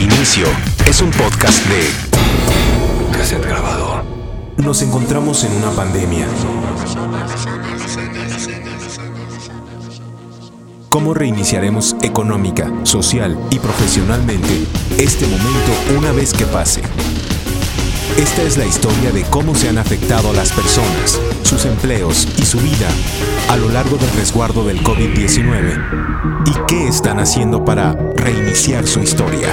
Reinicio es un podcast de Cassette Grabador. Nos encontramos en una pandemia. ¿Cómo reiniciaremos económica, social y profesionalmente este momento una vez que pase? Esta es la historia de cómo se han afectado las personas, sus empleos y su vida a lo largo del resguardo del COVID-19 y qué están haciendo para reiniciar su historia.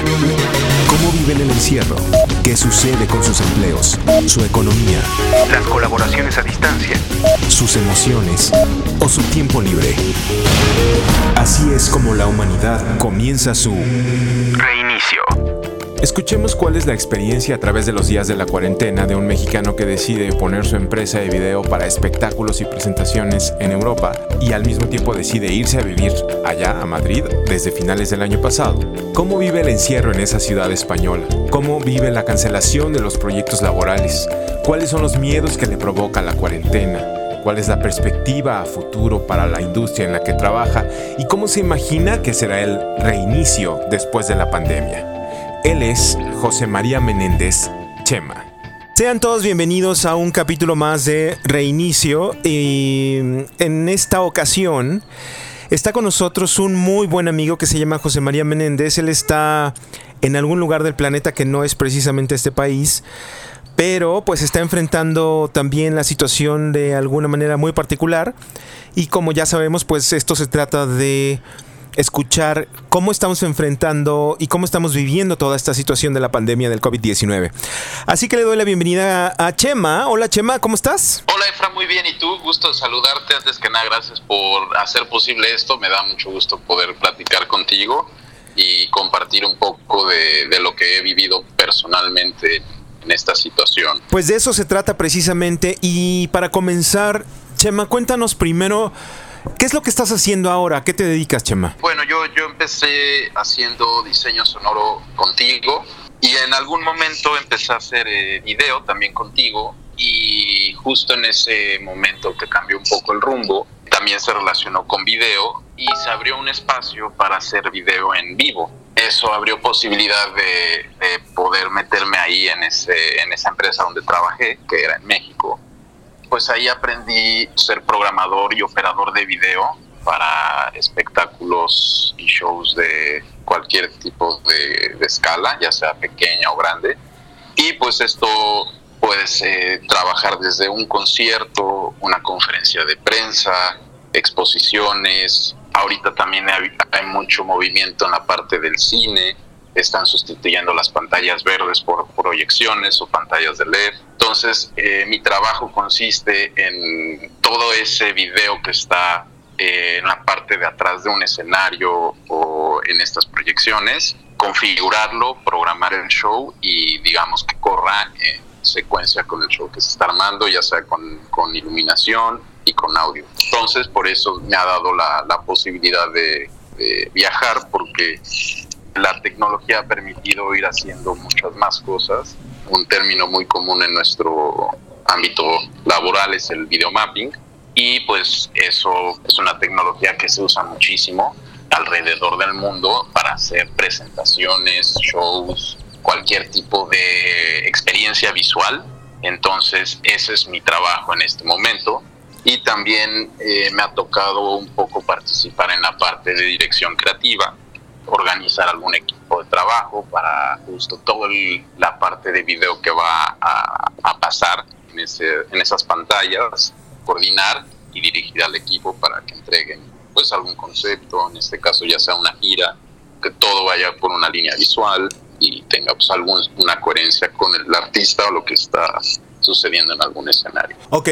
¿Cómo viven el encierro? ¿Qué sucede con sus empleos, su economía, las colaboraciones a distancia, sus emociones o su tiempo libre? Así es como la humanidad comienza su reinicio. Escuchemos cuál es la experiencia a través de los días de la cuarentena de un mexicano que decide poner su empresa de video para espectáculos y presentaciones en Europa y al mismo tiempo decide irse a vivir allá a Madrid desde finales del año pasado. ¿Cómo vive el encierro en esa ciudad española? ¿Cómo vive la cancelación de los proyectos laborales? ¿Cuáles son los miedos que le provoca la cuarentena? cuál es la perspectiva a futuro para la industria en la que trabaja y cómo se imagina que será el reinicio después de la pandemia. Él es José María Menéndez Chema. Sean todos bienvenidos a un capítulo más de Reinicio y en esta ocasión está con nosotros un muy buen amigo que se llama José María Menéndez. Él está en algún lugar del planeta que no es precisamente este país, pero pues está enfrentando también la situación de alguna manera muy particular y como ya sabemos pues esto se trata de escuchar cómo estamos enfrentando y cómo estamos viviendo toda esta situación de la pandemia del COVID-19. Así que le doy la bienvenida a Chema. Hola Chema, ¿cómo estás? Hola Efra, muy bien. ¿Y tú? Gusto saludarte. Antes que nada, gracias por hacer posible esto. Me da mucho gusto poder platicar contigo y compartir un poco de, de lo que he vivido personalmente en esta situación. Pues de eso se trata precisamente. Y para comenzar, Chema, cuéntanos primero ¿Qué es lo que estás haciendo ahora? ¿Qué te dedicas, Chema? Bueno, yo, yo empecé haciendo diseño sonoro contigo y en algún momento empecé a hacer eh, video también contigo y justo en ese momento que cambió un poco el rumbo, también se relacionó con video y se abrió un espacio para hacer video en vivo. Eso abrió posibilidad de, de poder meterme ahí en, ese, en esa empresa donde trabajé, que era en México pues ahí aprendí ser programador y operador de video para espectáculos y shows de cualquier tipo de, escala, ya sea pequeña o grande. Y pues esto puedes trabajar desde un concierto, una conferencia de prensa, exposiciones. Ahorita también hay mucho movimiento en la parte del cine están sustituyendo las pantallas verdes por proyecciones o pantallas de LED. Entonces, eh, mi trabajo consiste en todo ese video que está eh, en la parte de atrás de un escenario o en estas proyecciones, configurarlo, programar el show y digamos que corra en secuencia con el show que se está armando, ya sea con, iluminación y con audio. Entonces, por eso me ha dado la, la posibilidad de viajar, porque la tecnología ha permitido ir haciendo muchas más cosas. Un término muy común en nuestro ámbito laboral es el videomapping y pues eso es una tecnología que se usa muchísimo alrededor del mundo para hacer presentaciones, shows, cualquier tipo de experiencia visual. Entonces ese es mi trabajo en este momento y también eh, me ha tocado un poco participar en la parte de dirección creativa organizar algún equipo de trabajo para justo toda la parte de video que va a, pasar en, ese, en esas pantallas, coordinar y dirigir al equipo para que entreguen pues algún concepto, en este caso ya sea una gira, que todo vaya por una línea visual y tenga pues alguna coherencia con el artista o lo que está sucediendo en algún escenario. Ok,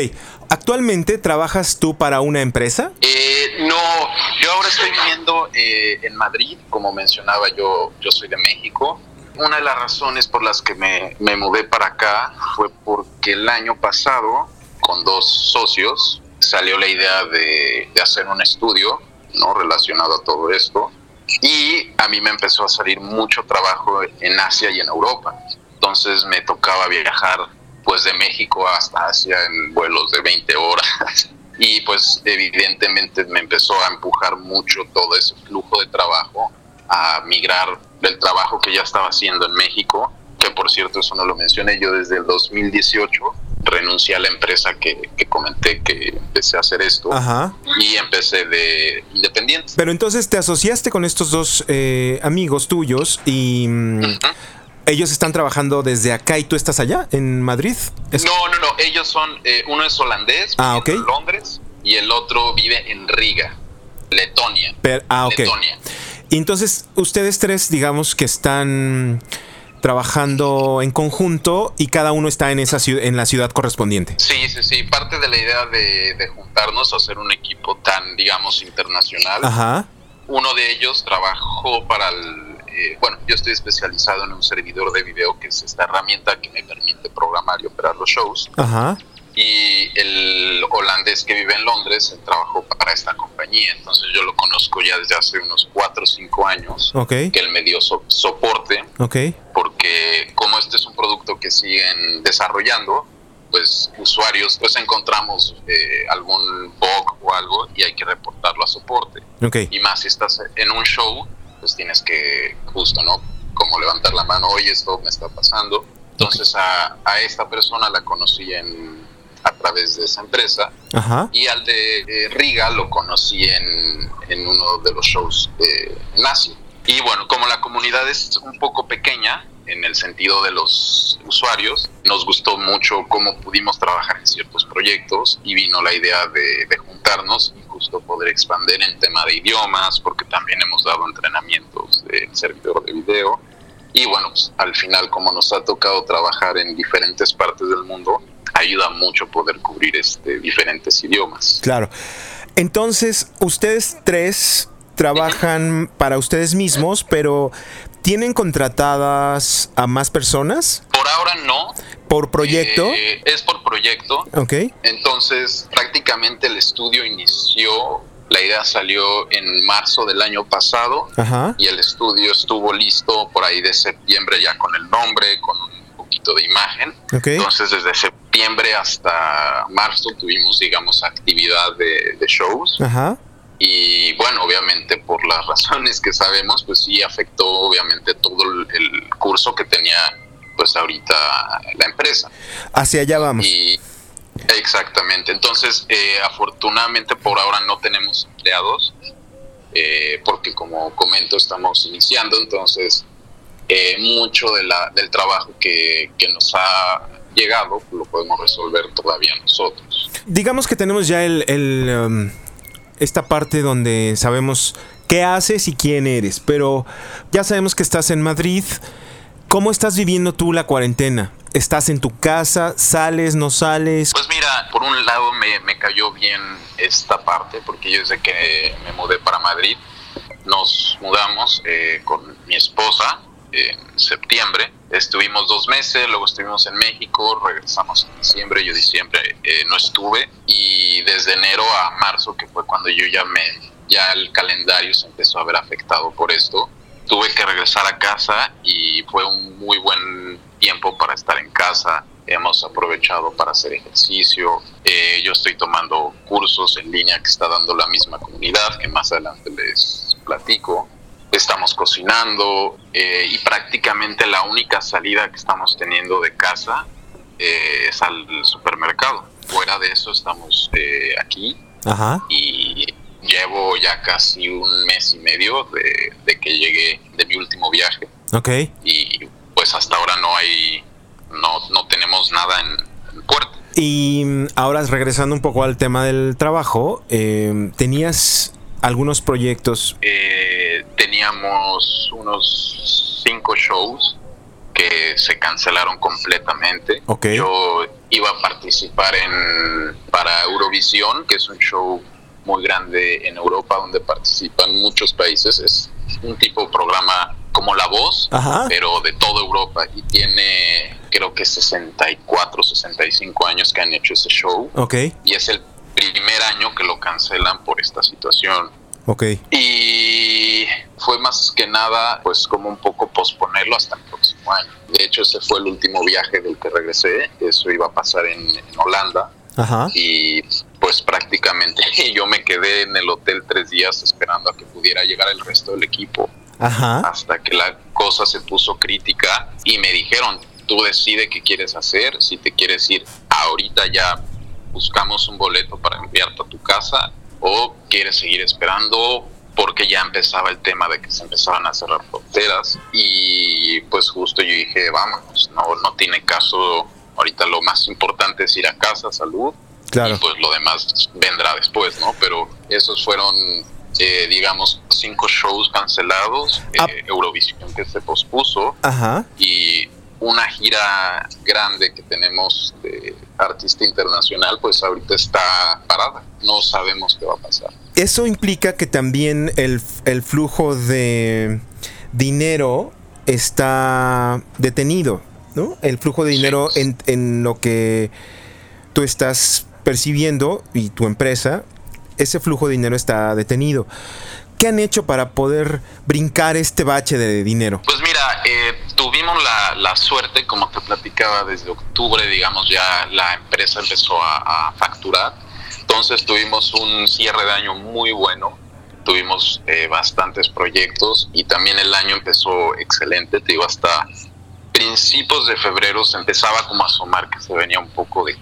¿actualmente trabajas tú para una empresa? Eh, no, yo ahora estoy viviendo eh, en Madrid, como mencionaba yo, yo soy de México. Una de las razones por las que me, me mudé para acá fue porque el año pasado, con dos socios, salió la idea de, de hacer un estudio no relacionado a todo esto y a mí me empezó a salir mucho trabajo en Asia y en Europa. Entonces me tocaba viajar pues de México hasta Asia en vuelos de 20 horas. Y pues evidentemente me empezó a empujar mucho todo ese flujo de trabajo a migrar del trabajo que ya estaba haciendo en México, que por cierto eso no lo mencioné, yo desde el 2018 renuncié a la empresa que, que comenté que empecé a hacer esto Ajá. y empecé de independiente. Pero entonces te asociaste con estos dos eh, amigos tuyos y mm, Ujú. Ellos están trabajando desde acá y tú estás allá, en Madrid. ¿Es- No, no, no, ellos son, eh, uno es holandés, Ah, en Londres, y el otro vive en Riga, Letonia. Per- ah, ok. Letonia. Entonces ustedes tres, digamos que están trabajando en conjunto y cada uno está en esa en la ciudad correspondiente. Sí, sí, sí, parte de la idea de, de juntarnos hacer un equipo tan, digamos, internacional. Ajá. Uno de ellos trabajó para el... eh, bueno, yo estoy especializado en un servidor de video, que es esta herramienta que me permite programar y operar los shows. Ajá. y el holandés que vive en Londres él trabajó para esta compañía, entonces yo lo conozco ya desde hace unos 4 o 5 años, Ok. que él me dio so- soporte, Ok. porque como este es un producto que siguen desarrollando, pues usuarios, pues encontramos eh, algún bug o algo y hay que reportarlo a soporte. Ok. Y más si estás en un show, pues tienes que justo, ¿no? Como levantar la mano, oye, esto me está pasando. Entonces a, a esta persona la conocí en, a través de esa empresa Ajá. y al de eh, Riga lo conocí en, en uno de los shows de Nazi. Y bueno, como la comunidad es un poco pequeña en el sentido de los usuarios, nos gustó mucho cómo pudimos trabajar en ciertos proyectos y vino la idea de, de juntarnos justo poder expandir en tema de idiomas, porque también hemos dado entrenamientos de servidor de video. Y bueno, pues, al final como nos ha tocado trabajar en diferentes partes del mundo, ayuda mucho poder cubrir este, diferentes idiomas. Claro. Entonces, ustedes tres trabajan para ustedes mismos, pero ¿tienen contratadas a más personas Por ahora no. por proyecto? Eh, es por proyecto. Ok. Entonces, prácticamente el estudio inició, la idea salió en marzo del año pasado Ajá. y el estudio estuvo listo por ahí de septiembre ya con el nombre, con un poquito de imagen. Ok. Entonces, desde septiembre hasta marzo tuvimos, digamos, actividad de, de shows. Ajá. Y bueno, obviamente por las razones que sabemos, pues sí afectó obviamente todo el curso que tenía pues ahorita la empresa. Hacia allá vamos. Y exactamente, entonces eh, afortunadamente por ahora no tenemos empleados, eh, porque como comento estamos iniciando, entonces eh, mucho de la, del trabajo que, que nos ha llegado lo podemos resolver todavía nosotros. Digamos que tenemos ya el, el, um, esta parte donde sabemos qué haces y quién eres, pero ya sabemos que estás en Madrid. ¿Cómo estás viviendo tú la cuarentena? ¿Estás en tu casa? ¿Sales? ¿No sales? Pues mira, por un lado me, cayó bien esta parte, porque yo desde que me mudé para Madrid, nos mudamos eh, con mi esposa en septiembre. Estuvimos dos meses, luego estuvimos en México, regresamos en diciembre, yo diciembre eh, no estuve y desde enero a marzo, que fue cuando yo ya me, ya el calendario se empezó a ver afectado por esto, tuve que regresar a casa y fue un muy buen tiempo para estar en casa. Hemos aprovechado para hacer ejercicio. Eh, yo estoy tomando cursos en línea que está dando la misma comunidad, que más adelante les platico. Estamos cocinando eh, y prácticamente la única salida que estamos teniendo de casa eh, es al supermercado. Fuera de eso estamos eh, aquí Ajá. y llevo ya casi un mes y medio de, de que llegué de mi último viaje Ok. y pues hasta ahora no hay, no, no tenemos nada en, en puerta. Y mm, ahora regresando un poco al tema del trabajo, eh, ¿tenías algunos proyectos? Eh, teníamos unos cinco shows que se cancelaron completamente. Ok. Yo iba a participar en para Eurovisión, que es un show muy grande en Europa donde participan muchos países. Es un tipo de programa como La Voz, Ajá. pero de toda Europa y tiene creo que 64, 65 años que han hecho ese show Ok. y es el primer año que lo cancelan por esta situación. Ok. Y fue más que nada, pues como un poco posponerlo hasta el próximo año. De hecho, ese fue el último viaje del que regresé. Eso iba a pasar en, en Holanda. Ajá. Y pues prácticamente yo me quedé en el hotel tres días esperando a que pudiera llegar el resto del equipo. hasta que la cosa se puso crítica y me dijeron, tú decides qué quieres hacer, si te quieres ir ahorita ya buscamos un boleto para enviarte a tu casa o quieres seguir esperando porque ya empezaba el tema de que se empezaban a cerrar fronteras. Y pues justo yo dije, vamos, no, no tiene caso, ahorita lo más importante es ir a casa, salud, claro. y pues lo demás vendrá después, ¿no? Pero esos fueron, eh, digamos, cinco shows cancelados, ah. eh, Eurovisión que se pospuso y una gira grande que tenemos de artista internacional, pues ahorita está parada. No sabemos qué va a pasar. Eso implica que también el, flujo de dinero está detenido, ¿no? El flujo de dinero en, en lo que tú estás percibiendo y tu empresa, ese flujo de dinero está detenido. ¿Qué han hecho para poder brincar este bache de dinero? Pues mira, eh, tuvimos la, suerte, como te platicaba, desde octubre, digamos, ya la empresa empezó a, facturar. Entonces tuvimos un cierre de año muy bueno, tuvimos eh, bastantes proyectos y también el año empezó excelente, te digo, hasta principios de febrero se empezaba como a asomar que se venía un poco de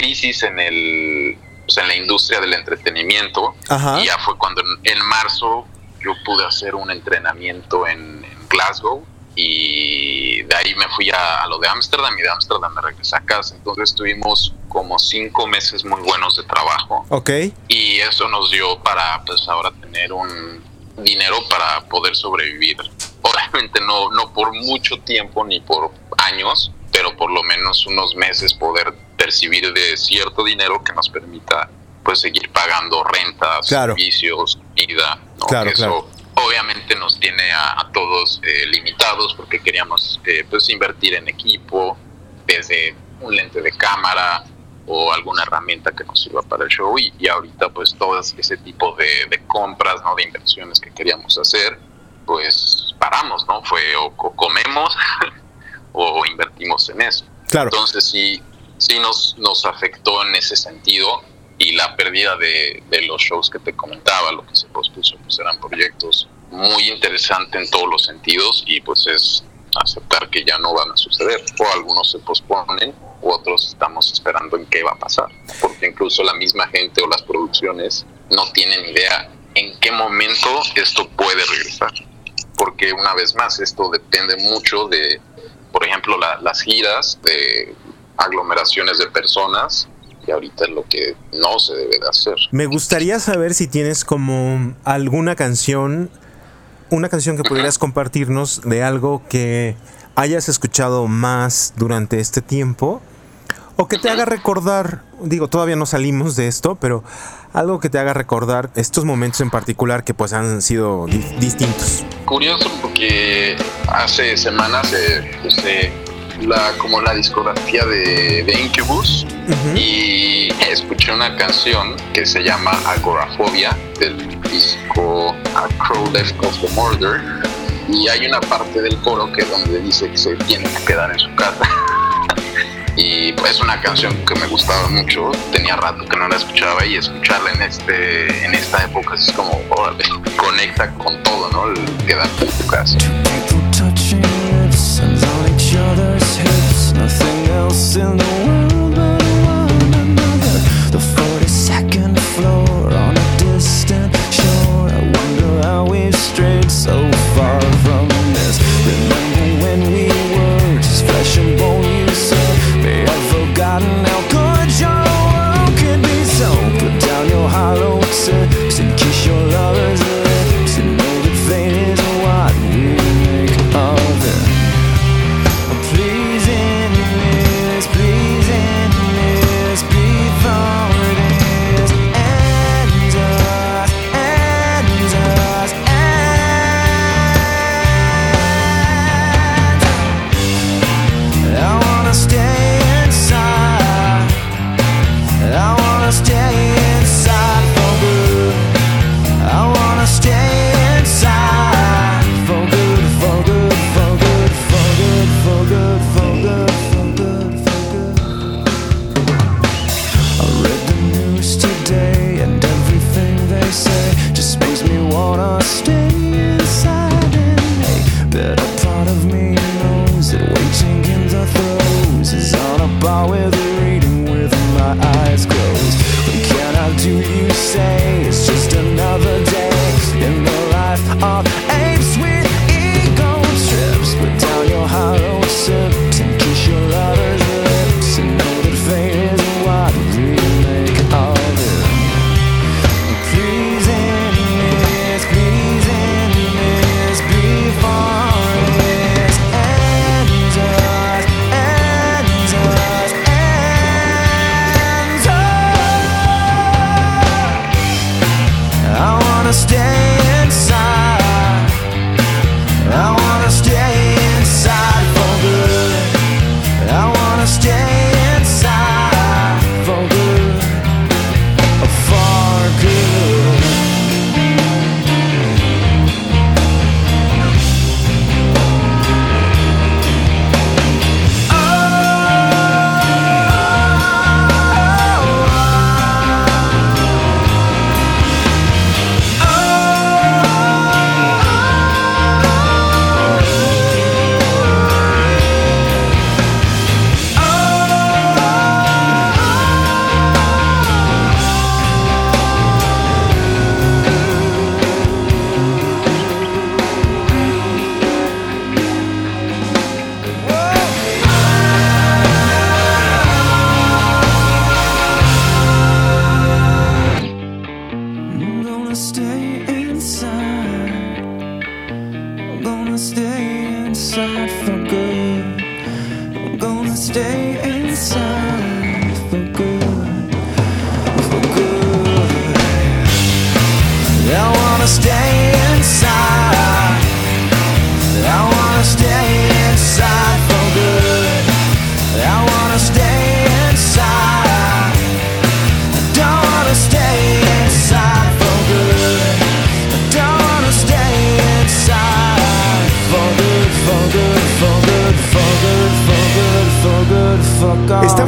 crisis en el pues, en la industria del entretenimiento. Y ya fue cuando en, marzo yo pude hacer un entrenamiento en, Glasgow y de ahí me fui a, lo de Ámsterdam y de Ámsterdam me regresé a casa. Entonces tuvimos como cinco meses muy buenos de trabajo. Ok. Y eso nos dio para pues ahora tener un dinero para poder sobrevivir. Obviamente no, no por mucho tiempo ni por años, pero por lo menos unos meses poder percibir de cierto dinero que nos permita pues seguir pagando rentas, servicios, vida, Claro, eso obviamente nos tiene a, todos eh, limitados porque queríamos eh, pues invertir en equipo, desde un lente de cámara o alguna herramienta que nos sirva para el show y, y ahorita pues todo ese tipo de, de, compras, ¿no? De inversiones que queríamos hacer, pues paramos, ¿no? Fue o comemos o invertimos en eso. Claro. Entonces sí, sí nos, nos afectó en ese sentido y la pérdida de, los shows que te comentaba, lo que se pospuso, pues eran proyectos muy interesantes en todos los sentidos y pues es aceptar que ya no van a suceder. O algunos se posponen u otros estamos esperando en qué va a pasar porque incluso la misma gente o las producciones no tienen idea en qué momento esto puede regresar. Porque una vez más esto depende mucho de por ejemplo, las giras de aglomeraciones de personas y ahorita es lo que no se debe de hacer. Me gustaría saber si tienes como alguna canción, una canción que pudieras compartirnos de algo que hayas escuchado más durante este tiempo o que te haga recordar, digo, todavía no salimos de esto, pero algo que te haga recordar estos momentos en particular que pues han sido distintos. Curioso porque hace semanas eh, puse la, como la discografía de, de Incubus y escuché una canción que se llama Agorafobia del disco A Crow Left of the Murder y hay una parte del coro que donde dice que se tiene que quedar en su casa. Y pues es una canción que me gustaba mucho tenía rato que no la escuchaba y escucharla en este en esta época es como conecta con todo no el quedarte en tu casa else in the world but one another. The 42nd floor on a distant shore. I wonder how we've strayed so far from this. Remember when we were just flesh and bone, you said. May have forgotten how good your world could be. So put down your hollow tip.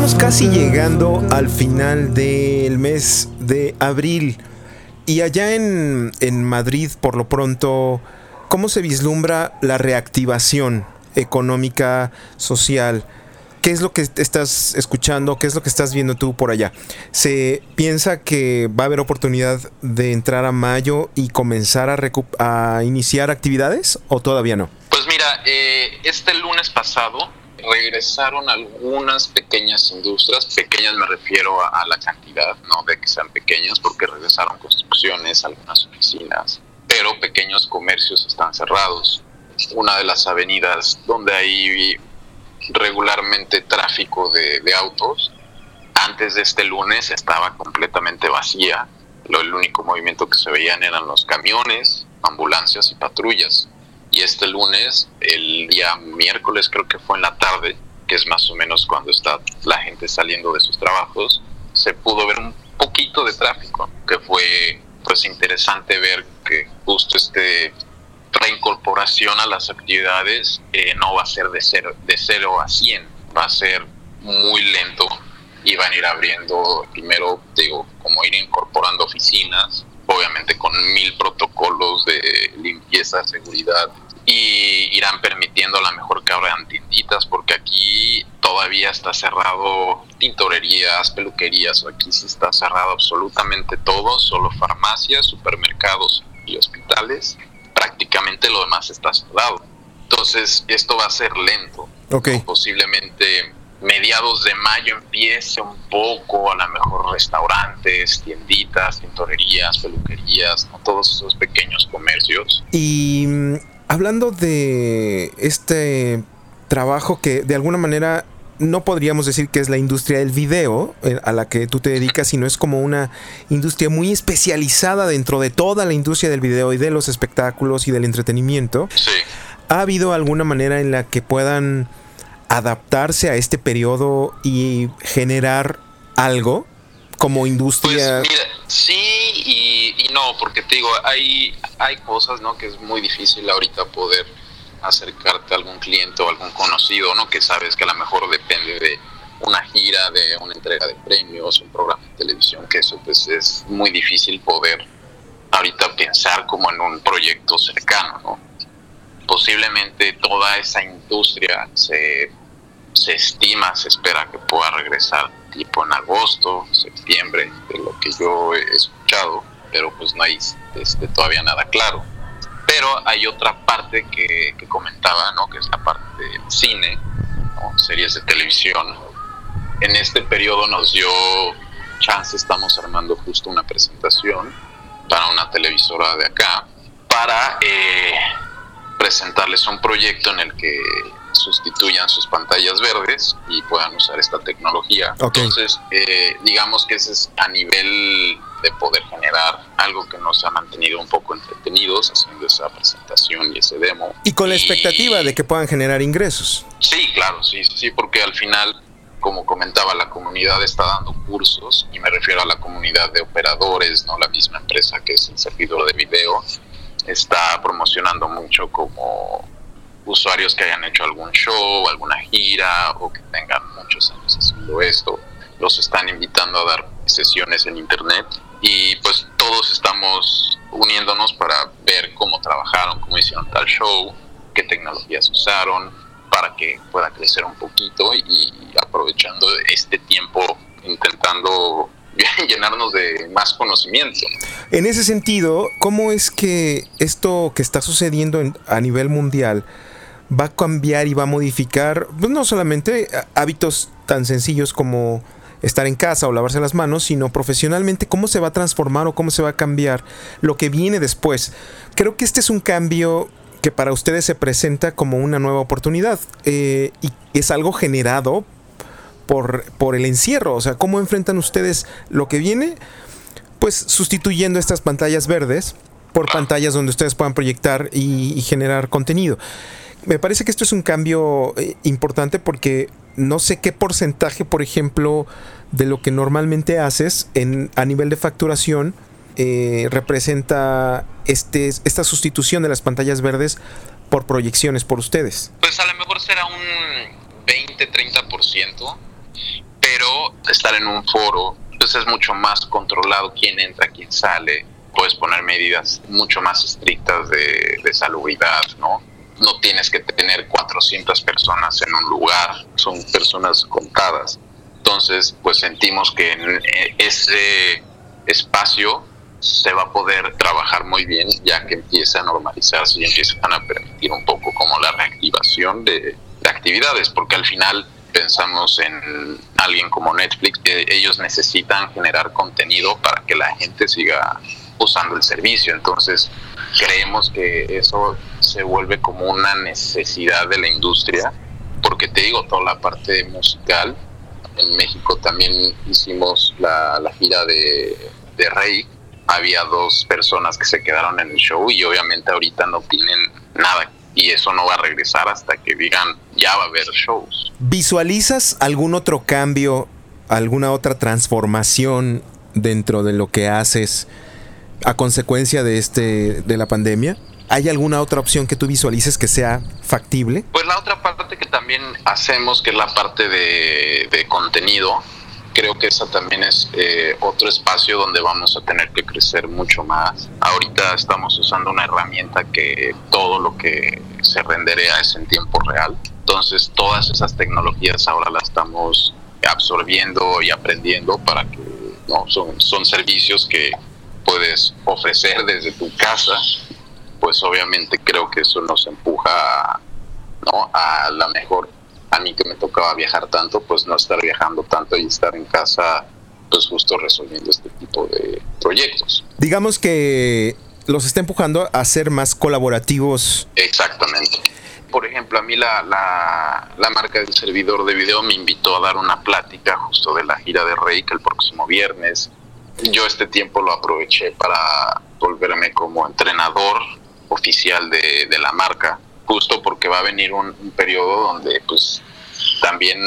Estamos casi llegando al final del mes de abril. Y allá en, en Madrid, por lo pronto, ¿cómo se vislumbra la reactivación económica, social? ¿Qué es lo que estás escuchando? ¿Qué es lo que estás viendo tú por allá? ¿Se piensa que va a haber oportunidad de entrar a mayo y comenzar a, a iniciar actividades o todavía no? Pues mira, eh, este lunes pasado regresaron algunas pequeñas industrias, pequeñas me refiero a, la cantidad, no de que sean pequeñas, porque regresaron construcciones, algunas oficinas, pero pequeños comercios están cerrados. Una de las avenidas donde hay regularmente tráfico de, de autos, antes de este lunes estaba completamente vacía. Lo, el único movimiento que se veían eran los camiones, ambulancias y patrullas. Y este lunes, el día miércoles creo que fue en la tarde, que es más o menos cuando está la gente saliendo de sus trabajos, se pudo ver un poquito de tráfico, que fue pues interesante ver que justo este reincorporación a las actividades eh, no va a ser de cero, de cero a 100, va a ser muy lento y van a ir abriendo primero, digo, como ir incorporando oficinas, obviamente con mil protocolos de limpieza, seguridad y irán permitiendo a lo mejor que abran tienditas porque aquí todavía está cerrado tintorerías, peluquerías, aquí sí está cerrado absolutamente todo, solo farmacias, supermercados y hospitales, prácticamente lo demás está cerrado. Entonces esto va a ser lento, posiblemente mediados de mayo empiece un poco, a lo mejor restaurantes, tienditas, tintorerías, peluquerías, ¿no? todos esos pequeños comercios. Y mm, hablando de este trabajo que de alguna manera no podríamos decir que es la industria del video eh, a la que tú te dedicas, sino es como una industria muy especializada dentro de toda la industria del video y de los espectáculos y del entretenimiento. Sí. ¿Ha habido alguna manera en la que puedan adaptarse a este periodo y generar algo como Pues industria? mira, sí y, y no, porque te digo, hay, hay cosas ¿no? que es muy difícil ahorita poder acercarte a algún cliente o algún conocido, ¿no? Que sabes que a lo mejor depende de una gira, de una entrega de premios, un programa de televisión, que eso pues es muy difícil poder ahorita pensar como en un proyecto cercano, ¿no? Posiblemente toda esa industria se se estima, se espera que pueda regresar tipo en agosto, septiembre, de lo que yo he escuchado, pero pues no hay este, todavía nada claro. Pero hay otra parte que, que comentaba, ¿no? que es la parte del cine, ¿no? series de televisión. En este periodo nos dio chance, estamos armando justo una presentación para una televisora de acá, para eh, presentarles un proyecto en el que sustituyan sus pantallas verdes y puedan usar esta tecnología. Entonces, eh, digamos que ese es a nivel de poder generar algo que nos ha mantenido un poco entretenidos haciendo esa presentación y ese demo. Y con la expectativa de que puedan generar ingresos. Sí, claro, sí, sí, porque al final, como comentaba, la comunidad está dando cursos y me refiero a la comunidad de operadores, no la misma empresa que es el servidor de video, está promocionando mucho como usuarios que hayan hecho algún show, alguna gira o que tengan muchos años haciendo esto. Los están invitando a dar sesiones en internet y pues todos estamos uniéndonos para ver cómo trabajaron, cómo hicieron tal show, qué tecnologías usaron para que pueda crecer un poquito y aprovechando este tiempo intentando llenarnos de más conocimiento. En ese sentido, ¿cómo es que esto que está sucediendo a nivel mundial va a cambiar y va a modificar, pues no solamente hábitos tan sencillos como estar en casa o lavarse las manos, sino profesionalmente cómo se va a transformar o cómo se va a cambiar lo que viene después. Creo que este es un cambio que para ustedes se presenta como una nueva oportunidad eh, y es algo generado por, por el encierro. O sea, ¿cómo enfrentan ustedes lo que viene? Pues sustituyendo estas pantallas verdes por pantallas donde ustedes puedan proyectar y, generar contenido. Me parece que esto es un cambio eh, importante porque no sé qué porcentaje, por ejemplo, de lo que normalmente haces en, a nivel de facturación eh, representa este, esta sustitución de las pantallas verdes por proyecciones por ustedes. Pues a lo mejor será un 20-30% pero estar en un foro, pues es mucho más controlado quién entra, quién sale, puedes poner medidas mucho más estrictas de, de salubridad, ¿no? No tienes que tener 400 personas en un lugar, son personas contadas. Entonces, pues sentimos que en ese espacio se va a poder trabajar muy bien ya que empieza a normalizarse y empiezan a permitir un poco como la reactivación de actividades, porque al final pensamos en alguien como Netflix, ellos necesitan generar contenido para que la gente siga usando el servicio. Entonces, creemos que eso se vuelve como una necesidad de la industria, porque te digo, toda la parte musical, en México también hicimos la, gira de, de Rey, había dos personas que se quedaron en el show y obviamente ahorita no tienen nada y eso no va a regresar hasta que digan ya va a haber shows. ¿Visualizas algún otro cambio, alguna otra transformación dentro de lo que haces a consecuencia de este de la pandemia? ¿Hay alguna otra opción que tú visualices que sea factible? Pues la otra parte que también hacemos, que es la parte de, contenido, creo que esa también es eh, otro espacio donde vamos a tener que crecer mucho más. Ahorita estamos usando una herramienta que todo lo que se renderea es en tiempo real. Entonces todas esas tecnologías ahora las estamos absorbiendo y aprendiendo para que no son, son servicios que puedes ofrecer desde tu casa. Pues obviamente creo que eso nos empuja ¿no? a la mejor a mí que me tocaba viajar tanto, pues no estar viajando tanto y estar en casa, pues justo resolviendo este tipo de proyectos. Digamos que los está empujando a ser más colaborativos. Exactamente. Por ejemplo, a mí la, la, marca del servidor de video me invitó a dar una plática justo de la gira de Reik el próximo viernes. Yo este tiempo lo aproveché para volverme como entrenador oficial de, de la marca justo porque va a venir un, periodo donde pues también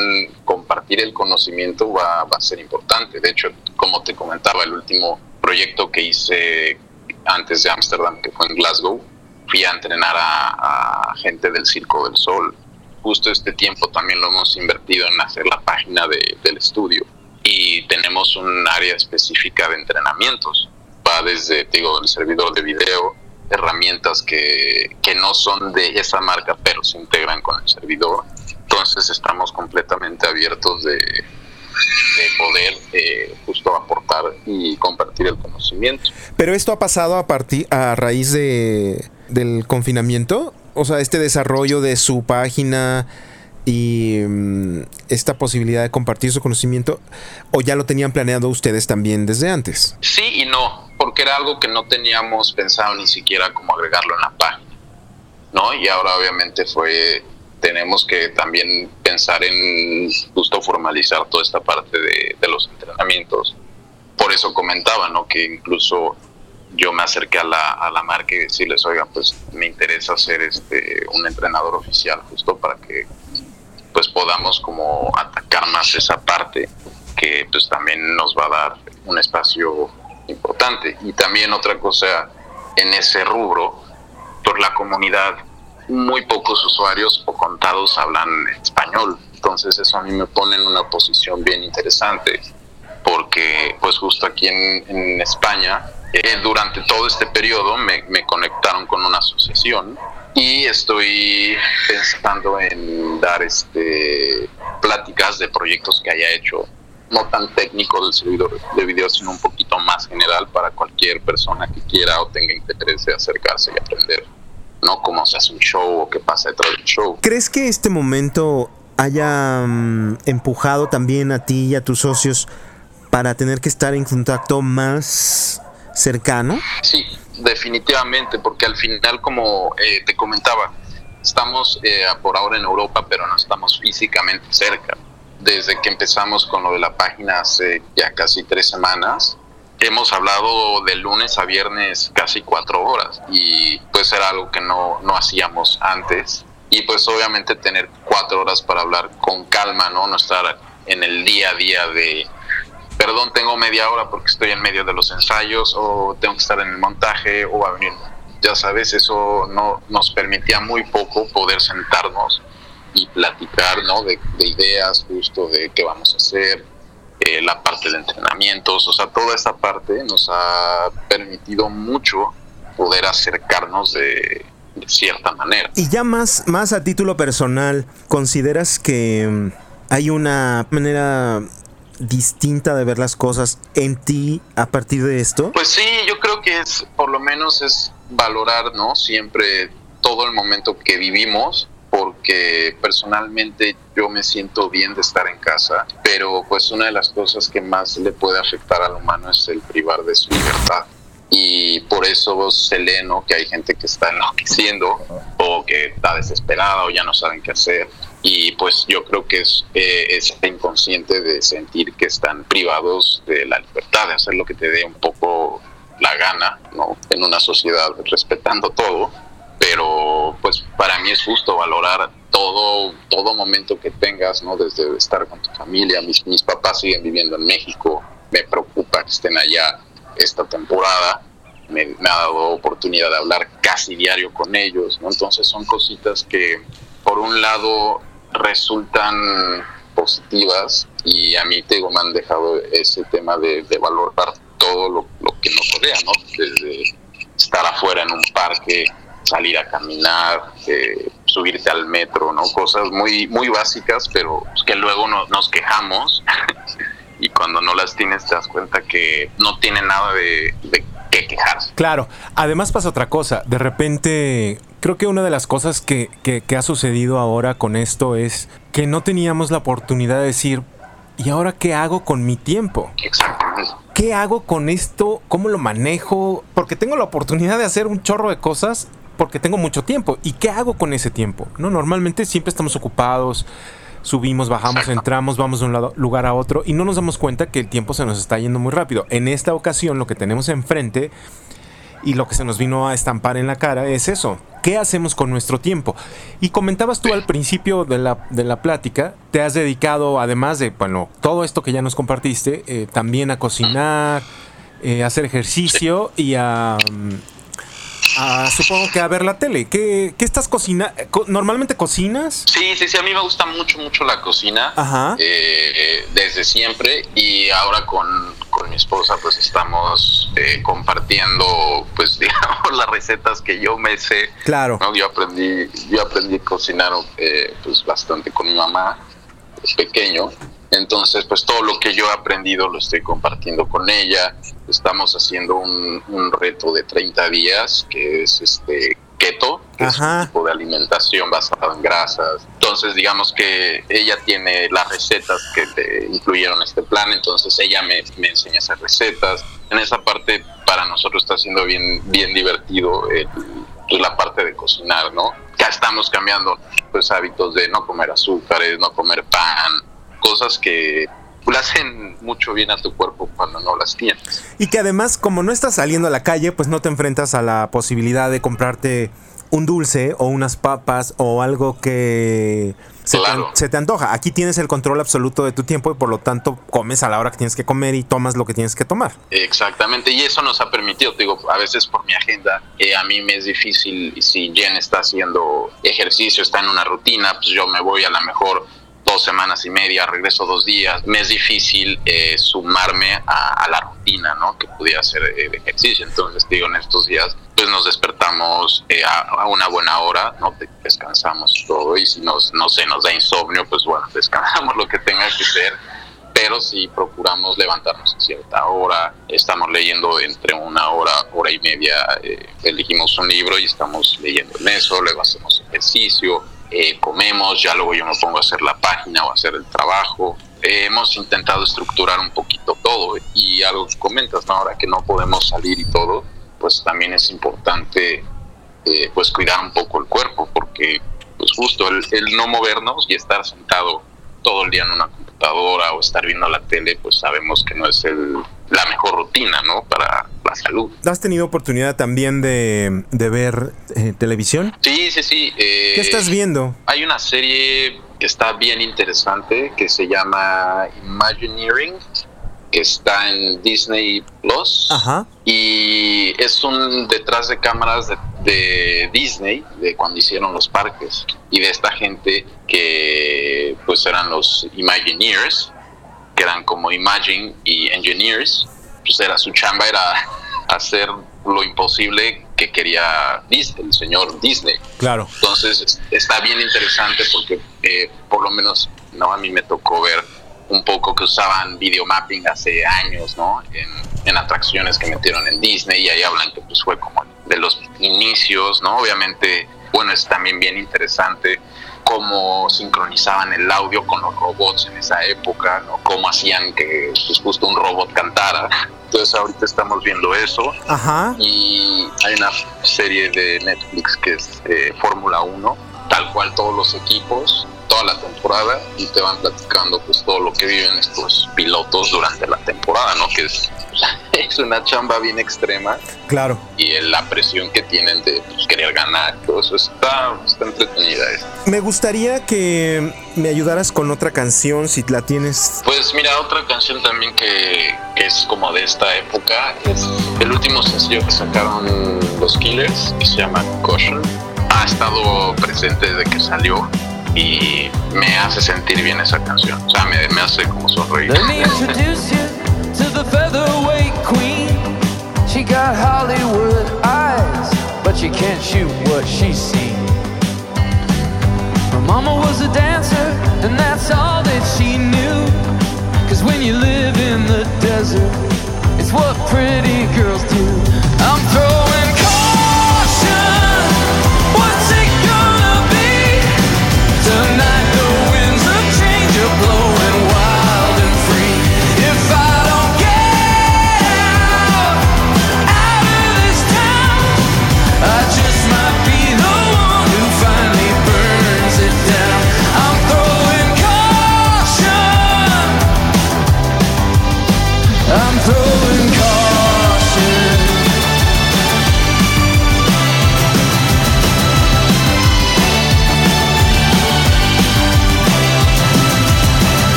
compartir el conocimiento va, a ser importante. De hecho, como te comentaba, el último proyecto que hice antes de Ámsterdam, que fue en Glasgow, fui a entrenar a, gente del Circo del Sol. Justo este tiempo también lo hemos invertido en hacer la página del estudio y tenemos un área específica de entrenamientos. Va desde, digo, el servidor de video, herramientas que, que no son de esa marca, pero se integran con el servidor. Entonces estamos completamente abiertos de, de poder eh, justo aportar y compartir el conocimiento. Pero esto ha pasado a partir a raíz de del confinamiento, o sea, este desarrollo de su página y mm, esta posibilidad de compartir su conocimiento o ya lo tenían planeado ustedes también desde antes. Sí y no, porque era algo que no teníamos pensado ni siquiera como agregarlo en la página, ¿no? Y ahora obviamente fue tenemos que también pensar en justo formalizar toda esta parte de, de los entrenamientos. Por eso comentaba, ¿no? Que incluso yo me acerqué a la, a la marca y decirles, oigan, pues me interesa ser este un entrenador oficial justo para que pues podamos como atacar más esa parte que pues también nos va a dar un espacio importante. Y también otra cosa en ese rubro, por la comunidad, muy pocos usuarios o contados hablan español. Entonces eso a mí me pone en una posición bien interesante porque pues justo aquí en, en España eh, durante todo este periodo me, me, conectaron con una asociación y estoy pensando en dar este pláticas de proyectos que haya hecho no tan técnico del servidor de video sino un poquito más general para cualquier persona que quiera o tenga interés de acercarse y aprender no cómo se hace un show o qué pasa detrás del show ¿crees que este momento haya um, empujado también a ti y a tus socios para tener que estar en contacto más cercano? Sí, definitivamente, porque al final, como eh, te comentaba, estamos eh, por ahora en Europa, pero no estamos físicamente cerca. Desde que empezamos con lo de la página hace ya casi tres semanas, hemos hablado de lunes a viernes casi cuatro horas y pues era algo que no, no hacíamos antes. Y pues obviamente tener cuatro horas para hablar con calma, ¿no? No estar en el día a día de perdón, tengo media hora porque estoy en medio de los ensayos o tengo que estar en el montaje o va a venir. Ya sabes, eso no nos permitía muy poco poder sentarnos y platicar, ¿no? De, de ideas, justo de qué vamos a hacer, eh, la parte de entrenamientos, o sea, toda esa parte nos ha permitido mucho poder acercarnos de, de cierta manera. Y ya más, más a título personal, ¿consideras que mm, hay una manera distinta de ver las cosas en ti a partir de esto? Pues sí, yo creo que es, por lo menos es valorar, ¿no? Siempre todo el momento que vivimos, porque personalmente yo me siento bien de estar en casa, pero pues una de las cosas que más le puede afectar al humano es el privar de su libertad. Y por eso se lee, ¿no? Que hay gente que está enloqueciendo o que está desesperada o ya no saben qué hacer y pues yo creo que es eh, ese inconsciente de sentir que están privados de la libertad de hacer lo que te dé un poco la gana, ¿no? En una sociedad respetando todo, pero pues para mí es justo valorar todo todo momento que tengas, ¿no? Desde estar con tu familia, mis mis papás siguen viviendo en México, me preocupa que estén allá esta temporada. Me, me ha dado oportunidad de hablar casi diario con ellos, ¿no? Entonces son cositas que por un lado resultan positivas y a mí te digo, me han dejado ese tema de, de valorar todo lo, lo, que nos rodea, ¿no? Desde estar afuera en un parque, salir a caminar, eh, subirte al metro, ¿no? Cosas muy, muy básicas, pero que luego no, nos quejamos y cuando no las tienes te das cuenta que no tiene nada de, de qué quejarse. Claro, además pasa otra cosa, de repente creo que una de las cosas que, que, que, ha sucedido ahora con esto es que no teníamos la oportunidad de decir, ¿y ahora qué hago con mi tiempo? Exactamente. ¿Qué hago con esto? ¿Cómo lo manejo? Porque tengo la oportunidad de hacer un chorro de cosas porque tengo mucho tiempo. ¿Y qué hago con ese tiempo? No, normalmente siempre estamos ocupados, subimos, bajamos, entramos, vamos de un lado, lugar a otro y no nos damos cuenta que el tiempo se nos está yendo muy rápido. En esta ocasión lo que tenemos enfrente y lo que se nos vino a estampar en la cara es eso. ¿Qué hacemos con nuestro tiempo? Y comentabas tú al principio de la, de la plática, te has dedicado, además de, bueno, todo esto que ya nos compartiste, eh, también a cocinar, eh, a hacer ejercicio y a... a supongo que a ver la tele. ¿Qué, qué estás cocinando? ¿Normalmente cocinas? Sí, sí, sí, a mí me gusta mucho, mucho la cocina. Ajá. Eh, desde siempre y ahora con, con mi esposa, pues estamos eh, compartiendo, pues digamos, las recetas que yo me sé. Claro. ¿no? Yo aprendí, yo aprendí a cocinar eh, pues bastante con mi mamá, pues, pequeño. Entonces, pues todo lo que yo he aprendido lo estoy compartiendo con ella. Estamos haciendo un, un reto de 30 días, que es este keto, que es un tipo de alimentación basada en grasas. Entonces, digamos que ella tiene las recetas que te incluyeron este plan, entonces ella me, me enseña esas recetas. En esa parte, para nosotros está siendo bien, bien divertido el- pues, la parte de cocinar, ¿no? Ya estamos cambiando pues hábitos de no comer azúcares, no comer pan, cosas que le hacen mucho bien a tu cuerpo cuando no las tienes. Y que además, como no estás saliendo a la calle, pues no te enfrentas a la posibilidad de comprarte un dulce o unas papas o algo que se, te, Claro. an- se te antoja. Aquí tienes el control absoluto de tu tiempo y por lo tanto comes a la hora que tienes que comer y tomas lo que tienes que tomar. Exactamente, y eso nos ha permitido, te digo, a veces por mi agenda, eh, a mí me es difícil, si Jen está haciendo ejercicio, está en una rutina, pues yo me voy a la mejor dos semanas y media, regreso dos días, me es difícil eh, sumarme a, la rutina, ¿no? Que pudiera eh, de ejercicio, entonces digo, en estos días, pues nos despertamos eh, a, una buena hora, ¿no? De- Descansamos todo, y si nos, no sé, nos da insomnio, pues bueno, descansamos lo que tenga que ser pero sí procuramos levantarnos a cierta hora. Estamos leyendo entre una hora, hora y media. eh, elegimos un libro y estamos leyendo en eso, luego hacemos ejercicio, eh, comemos, ya luego yo me pongo a hacer la página o a hacer el trabajo. Eh, hemos intentado estructurar un poquito todo y algo que comentas, ¿no? ahora que no podemos salir y todo, pues también es importante eh, pues cuidar un poco el cuerpo porque pues justo el, el no movernos y estar sentado todo el día en una computadora o estar viendo la tele, pues sabemos que no es el, la mejor rutina, ¿no? Para la salud. ¿Has tenido oportunidad también de, de ver eh, televisión? Sí, sí, sí. eh, ¿Qué estás viendo? Hay una serie que está bien interesante que se llama Imagineering, que está en Disney Plus. Ajá. Y es un detrás de cámaras de, de Disney, de cuando hicieron los parques, y de esta gente que pues eran los Imagineers, que eran como Imagine y Engineers, pues era su chamba, era hacer lo imposible que quería Disney, el señor Disney. Claro. Entonces es- está bien interesante porque eh, por lo menos no a mí me tocó ver un poco que usaban videomapping hace años, ¿no? En, en atracciones que metieron en Disney y ahí hablan que pues fue como de los inicios, ¿no? Obviamente, bueno, es también bien interesante cómo sincronizaban el audio con los robots en esa época, ¿no? Cómo hacían que pues, justo un robot cantara. Entonces ahorita estamos viendo eso Ajá. y hay una serie de Netflix que es eh, Fórmula 1, tal cual todos los equipos, toda la temporada y te van platicando pues todo lo que viven estos pilotos durante la temporada, ¿no? Que es, es una chamba bien extrema Claro. y la presión que tienen de pues, querer ganar, todo eso está, está entretenida. esta. Me gustaría que me ayudaras con otra canción si la tienes. Pues mira, otra canción también que, que es como de esta época es el último sencillo que sacaron los Killers, que se llama Caution. Ha estado presente desde que salió y me hace sentir bien esa canción. O sea, me, me hace como sonreír. Got Hollywood eyes, but you can't shoot what she's seen. Her mama was a dancer, and that's all that she knew. Cause when you live in the desert, it's what pretty girls do.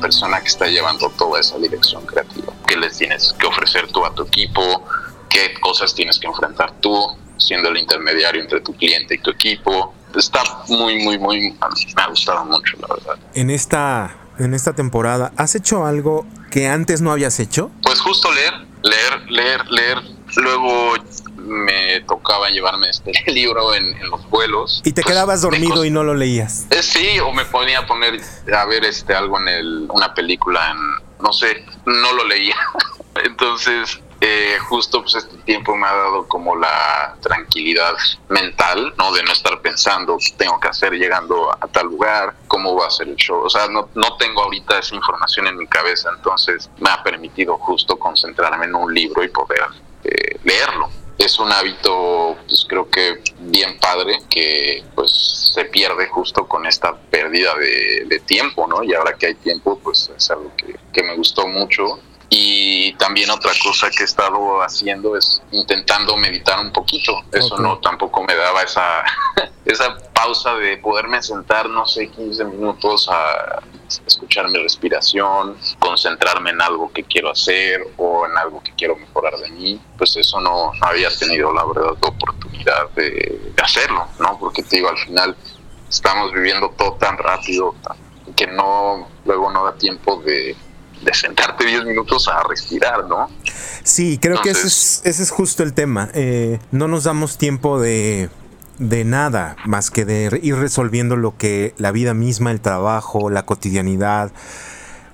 Persona que está llevando toda esa dirección creativa. ¿Qué les tienes que ofrecer tú a tu equipo? ¿Qué cosas tienes que enfrentar tú siendo el intermediario entre tu cliente y tu equipo? Está muy, muy, muy... Me ha gustado mucho, la verdad. En esta, en esta temporada, ¿has hecho algo que antes no habías hecho? Pues justo leer, leer, leer, leer. Luego me tocaba llevarme este libro en, en los vuelos. Y te Pues, quedabas dormido y no lo leías. Eh, sí, o me ponía a poner a ver este algo en el, una película en, no sé, no lo leía. Entonces, eh, justo pues este tiempo me ha dado como la tranquilidad mental, ¿no? De no estar pensando qué tengo que hacer llegando a tal lugar, cómo va a ser el show. O sea, no, no tengo ahorita esa información en mi cabeza, entonces me ha permitido justo concentrarme en un libro y poder eh, leerlo es un hábito, pues creo que bien padre, que pues se pierde justo con esta pérdida de, de tiempo, ¿no? Y ahora que hay tiempo, pues es algo que, que me gustó mucho. Y también otra cosa que he estado haciendo es intentando meditar un poquito. Eso no tampoco me daba esa, esa pausa de poderme sentar, no sé, 15 minutos a escuchar mi respiración, concentrarme en algo que quiero hacer o en algo que quiero mejorar de mí, pues eso no, no había tenido la verdad la oportunidad de, de hacerlo, ¿no? Porque te digo, al final estamos viviendo todo tan rápido que no, luego no da tiempo de, de sentarte 10 minutos a respirar, ¿no? Sí, creo que ese es, ese es justo el tema. Eh, no nos damos tiempo de, de nada más que de ir resolviendo lo que la vida misma, el trabajo, la cotidianidad,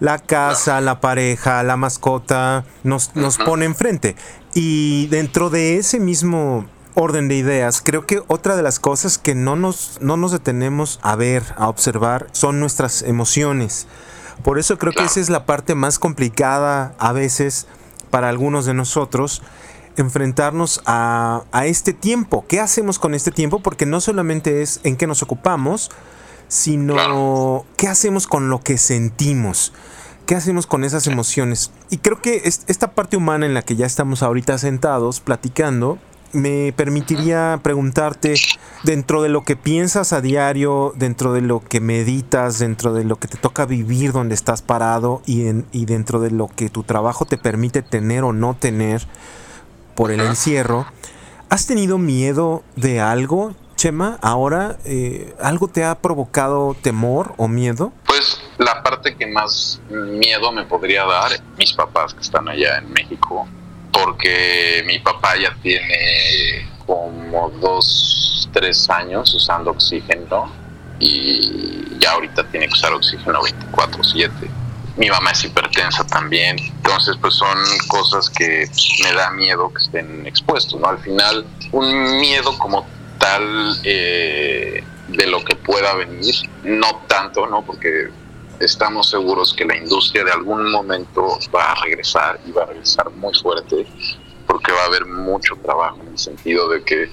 la casa, la pareja, la mascota nos, nos pone enfrente. Y dentro de ese mismo orden de ideas, creo que otra de las cosas que no nos, no nos detenemos a ver, a observar, son nuestras emociones. Por eso creo que esa es la parte más complicada a veces para algunos de nosotros enfrentarnos a, a este tiempo. ¿Qué hacemos con este tiempo? Porque no solamente es en qué nos ocupamos, sino Claro. qué hacemos con lo que sentimos. ¿Qué hacemos con esas emociones? Y creo que es- esta parte humana en la que ya estamos ahorita sentados platicando, me permitiría preguntarte, dentro de lo que piensas a diario, dentro de lo que meditas, dentro de lo que te toca vivir donde estás parado y, en- y dentro de lo que tu trabajo te permite tener o no tener por el encierro, ¿has tenido miedo de algo, Chema? Ahora, eh, ¿algo te ha provocado temor o miedo? Pues la parte que más miedo me podría dar, mis papás que están allá en México, porque mi papá ya tiene como dos, tres años usando oxígeno y ya ahorita tiene que usar oxígeno 24/7. Mi mamá es hipertensa también, entonces pues son cosas que me da miedo que estén expuestos, ¿no? Al final un miedo como tal eh, de lo que pueda venir, no tanto, ¿no? Porque estamos seguros que la industria de algún momento va a regresar y va a regresar muy fuerte porque va a haber mucho trabajo en el sentido de que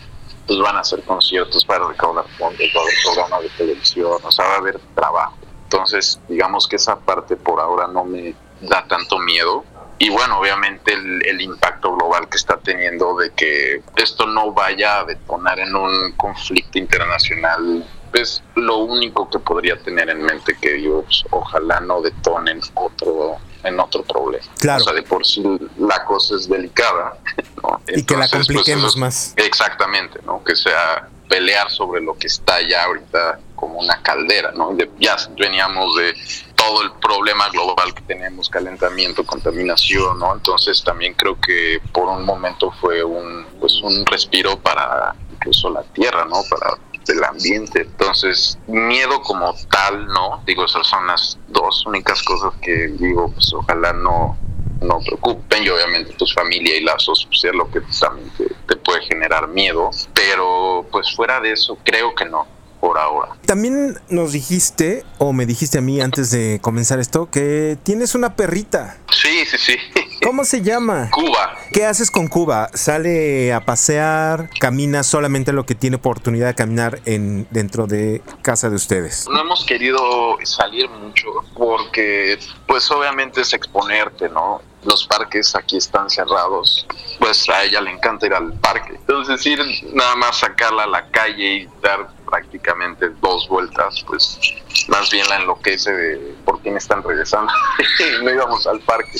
pues van a hacer conciertos para recaudar fondos, va a haber programas de televisión, o sea, va a haber trabajo. Entonces, digamos que esa parte por ahora no me da tanto miedo. Y bueno, obviamente el, el impacto global que está teniendo de que esto no vaya a detonar en un conflicto internacional es lo único que podría tener en mente que Dios ojalá no detonen otro en otro problema. Claro. O sea, de por sí la cosa es delicada. ¿no? Y que la Entonces, pues, compliquemos más. Exactamente, ¿no? Que sea pelear sobre lo que está ya ahorita como una caldera, ¿no? De- ya veníamos de todo el problema global que tenemos, calentamiento, contaminación, ¿no? Entonces también creo que por un momento fue un, pues un respiro para incluso la tierra, ¿no? Para el ambiente. Entonces, miedo como tal, ¿no? Digo, esas son las dos únicas cosas que digo, pues ojalá no, no preocupen y obviamente tu familia y lazos pues, es lo que también te, te puede generar miedo, pero pues fuera de eso creo que no, por ahora. También nos dijiste, o me dijiste a mí antes de comenzar esto, que tienes una perrita. Sí, sí, sí. ¿Cómo se llama? Cuba. ¿Qué haces con Cuba? ¿Sale a pasear? ¿Camina solamente lo que tiene oportunidad de caminar en, dentro de casa de ustedes? No hemos querido salir mucho porque pues obviamente es exponerte, ¿no? Los parques aquí están cerrados, pues a ella le encanta ir al parque. Entonces ir nada más sacarla a la calle y dar prácticamente dos vueltas, pues más bien la enloquece de por quién están regresando. no íbamos al parque.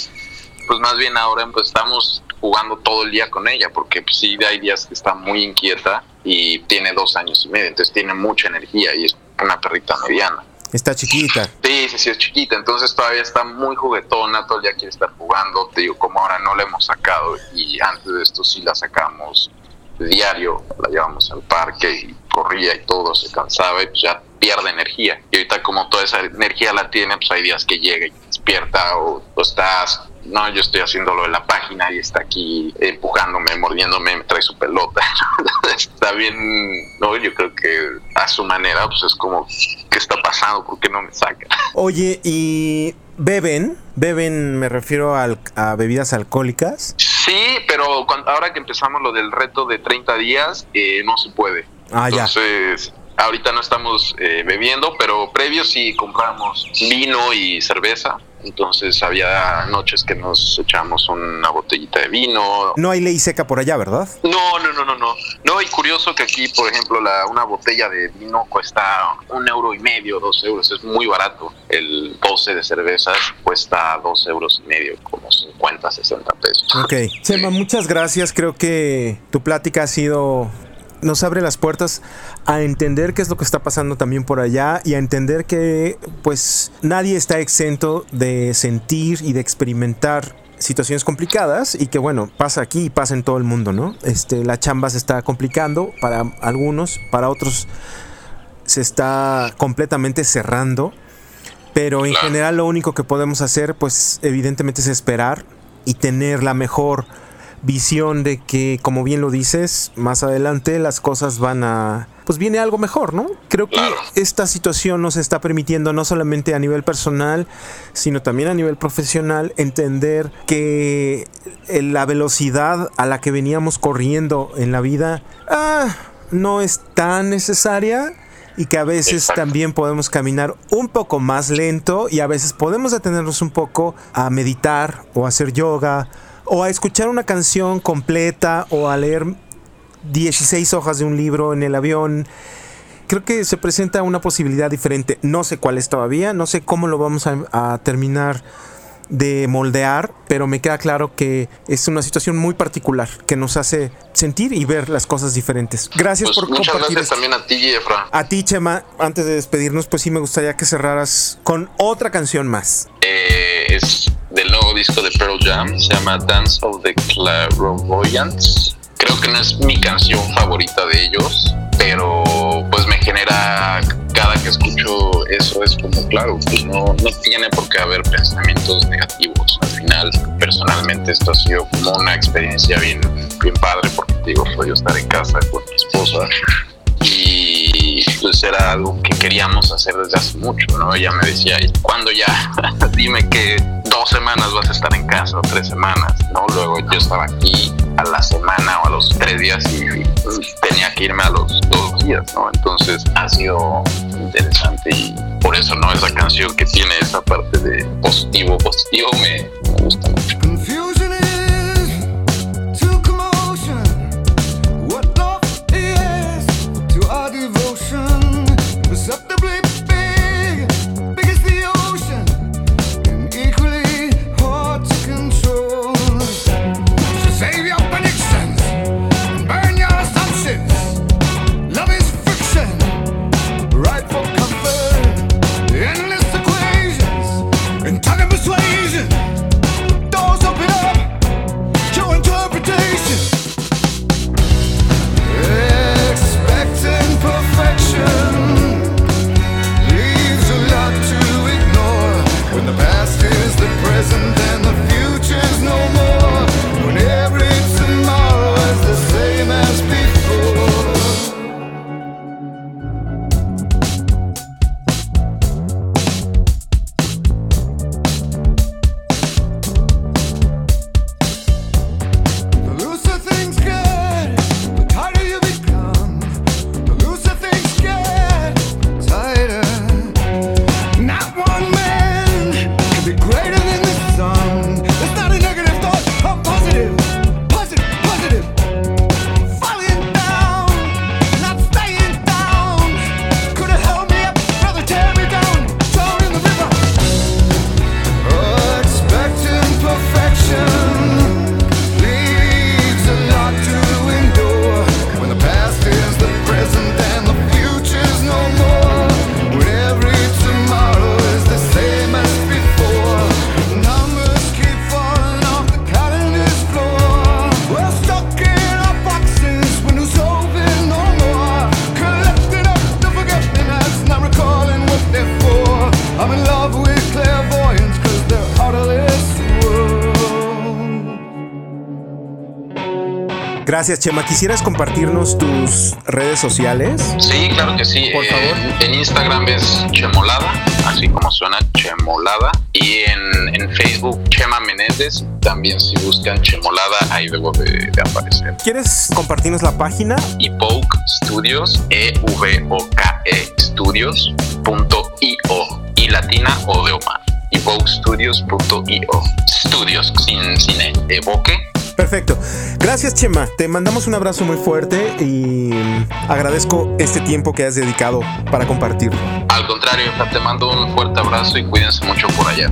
Pues más bien ahora pues estamos jugando todo el día con ella, porque pues, sí hay días que está muy inquieta y tiene dos años y medio, entonces tiene mucha energía y es una perrita mediana. Está chiquita. Sí, sí, sí, es chiquita, entonces todavía está muy juguetona, todo el día quiere estar jugando, te digo, como ahora no la hemos sacado y antes de esto sí la sacamos diario, la llevamos al parque y corría y todo, se cansaba y pues ya pierde energía. Y ahorita como toda esa energía la tiene, pues hay días que llega y despierta o, o estás, no, yo estoy haciendo lo de la página y está aquí empujándome, mordiéndome, me trae su pelota. está bien, no, yo creo que a su manera, pues es como, ¿qué está pasando? ¿Por qué no me saca? Oye, ¿y beben? Beben, me refiero al- a bebidas alcohólicas. Sí, pero ahora que empezamos lo del reto de 30 días, eh, no se puede. Ah, ya. Entonces, ahorita no estamos eh, bebiendo, pero previo sí compramos vino y cerveza. Entonces había noches que nos echamos una botellita de vino. No hay ley seca por allá, ¿verdad? No, no, no, no, no. No, y curioso que aquí, por ejemplo, la, una botella de vino cuesta un euro y medio, dos euros. Es muy barato. El 12 de cervezas cuesta dos euros y medio, como 50, 60 pesos. Ok. Chema, muchas gracias. Creo que tu plática ha sido. Nos abre las puertas a entender qué es lo que está pasando también por allá y a entender que, pues, nadie está exento de sentir y de experimentar situaciones complicadas y que, bueno, pasa aquí y pasa en todo el mundo, ¿no? Este, la chamba se está complicando para algunos, para otros se está completamente cerrando. Pero en general lo único que podemos hacer, pues evidentemente es esperar y tener la mejor visión de que, como bien lo dices, más adelante las cosas van a... Pues viene algo mejor, ¿no? Creo que Claro. esta situación nos está permitiendo no solamente a nivel personal, sino también a nivel profesional entender que eh, la velocidad a la que veníamos corriendo en la vida ah, no es tan necesaria y que a veces Exacto. también podemos caminar un poco más lento y a veces podemos detenernos un poco a meditar o hacer yoga o a escuchar una canción completa o a leer 16 hojas de un libro en el avión. Creo que se presenta una posibilidad diferente. No sé cuál es todavía, no sé cómo lo vamos a, a terminar de moldear, pero me queda claro que es una situación muy particular que nos hace sentir y ver las cosas diferentes. Gracias Pues por muchas compartir gracias esto. también a ti, Efra. A ti, Chema, antes de despedirnos, pues sí me gustaría que cerraras con otra canción más. Eh, es del nuevo disco de Pearl Jam, se llama Dance of the Clairvoyants. Creo que no es mi canción favorita de ellos, pero pues me genera cada que escucho eso es como, claro, pues no, no tiene por qué haber pensamientos negativos. Al final, personalmente esto ha sido como una experiencia bien, bien padre porque digo, fue yo estar en casa con mi esposa y pues era algo que queríamos hacer desde hace mucho, ¿no? Ella me decía, ¿y cuándo ya? Dime que dos semanas vas a estar en casa o tres semanas, ¿no? Luego yo estaba aquí a la semana o a los tres días y, pues, tenía que irme a los dos días, ¿no? Entonces ha sido interesante y por eso, ¿no? Esa canción que tiene esa parte de positivo, positivo me, Gracias, Chema. ¿Quisieras compartirnos tus redes sociales? Sí, claro que sí. Por Eh, favor. En Instagram es Chemolada, así como suena Chemolada. Y en, en Facebook, Chema Menéndez. También si buscan Chemolada, ahí debo de, de aparecer. ¿Quieres compartirnos la página? Evoke Studios, E E-V-O-K-E Studios.io. Y latina o de Omar. evokestudios.io. Studios, sin, sin E. Evoque. Perfecto. Gracias, Chema. Te mandamos un abrazo muy fuerte y agradezco este tiempo que has dedicado para compartirlo. Al contrario, te mando un fuerte abrazo y cuídense mucho por allá.